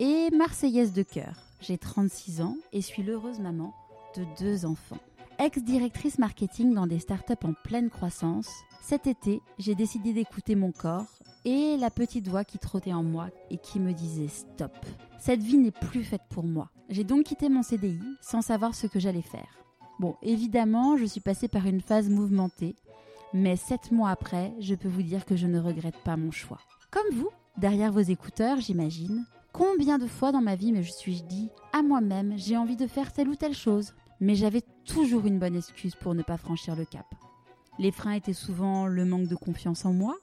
et marseillaise de cœur. J'ai 36 ans et suis l'heureuse maman de deux enfants. Ex-directrice marketing dans des startups en pleine croissance, cet été, j'ai décidé d'écouter mon corps et la petite voix qui trottait en moi et qui me disait stop. Cette vie n'est plus faite pour moi. J'ai donc quitté mon CDI sans savoir ce que j'allais faire. Bon, évidemment, je suis passée par une phase mouvementée, mais sept mois après, je peux vous dire que je ne regrette pas mon choix. Comme vous, derrière vos écouteurs, j'imagine, combien de fois dans ma vie me suis-je dit à moi-même j'ai envie de faire telle ou telle chose, mais j'avais toujours une bonne excuse pour ne pas franchir le cap. Les freins étaient souvent le manque de confiance en moi,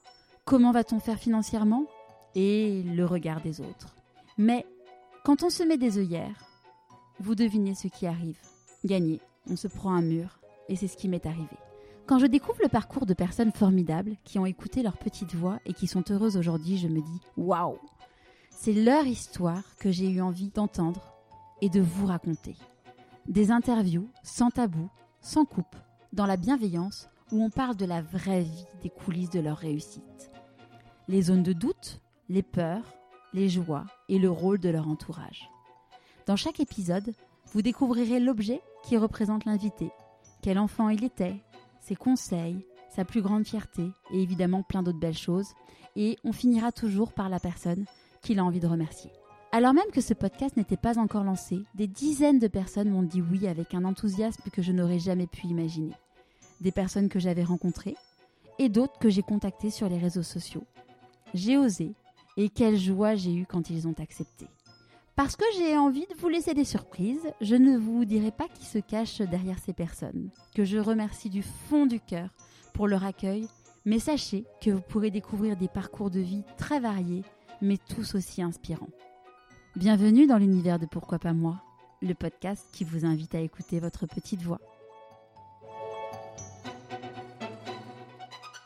comment va-t-on faire financièrement et le regard des autres. Mais quand on se met des œillères, vous devinez ce qui arrive. Gagner, on se prend un mur et c'est ce qui m'est arrivé. Quand je découvre le parcours de personnes formidables qui ont écouté leur petite voix et qui sont heureuses aujourd'hui, je me dis waouh C'est leur histoire que j'ai eu envie d'entendre et de vous raconter. Des interviews sans tabou, sans coupe, dans la bienveillance où on parle de la vraie vie des coulisses de leur réussite. Les zones de doute, les peurs, les joies et le rôle de leur entourage. Dans chaque épisode, vous découvrirez l'objet qui représente l'invité, quel enfant il était, ses conseils, sa plus grande fierté et évidemment plein d'autres belles choses. Et on finira toujours par la personne qu'il a envie de remercier. Alors même que ce podcast n'était pas encore lancé, des dizaines de personnes m'ont dit oui avec un enthousiasme que je n'aurais jamais pu imaginer. Des personnes que j'avais rencontrées et d'autres que j'ai contactées sur les réseaux sociaux. J'ai osé et quelle joie j'ai eue quand ils ont accepté. Parce que j'ai envie de vous laisser des surprises, je ne vous dirai pas qui se cache derrière ces personnes, que je remercie du fond du cœur pour leur accueil, mais sachez que vous pourrez découvrir des parcours de vie très variés, mais tous aussi inspirants. Bienvenue dans l'univers de Pourquoi pas moi, le podcast qui vous invite à écouter votre petite voix.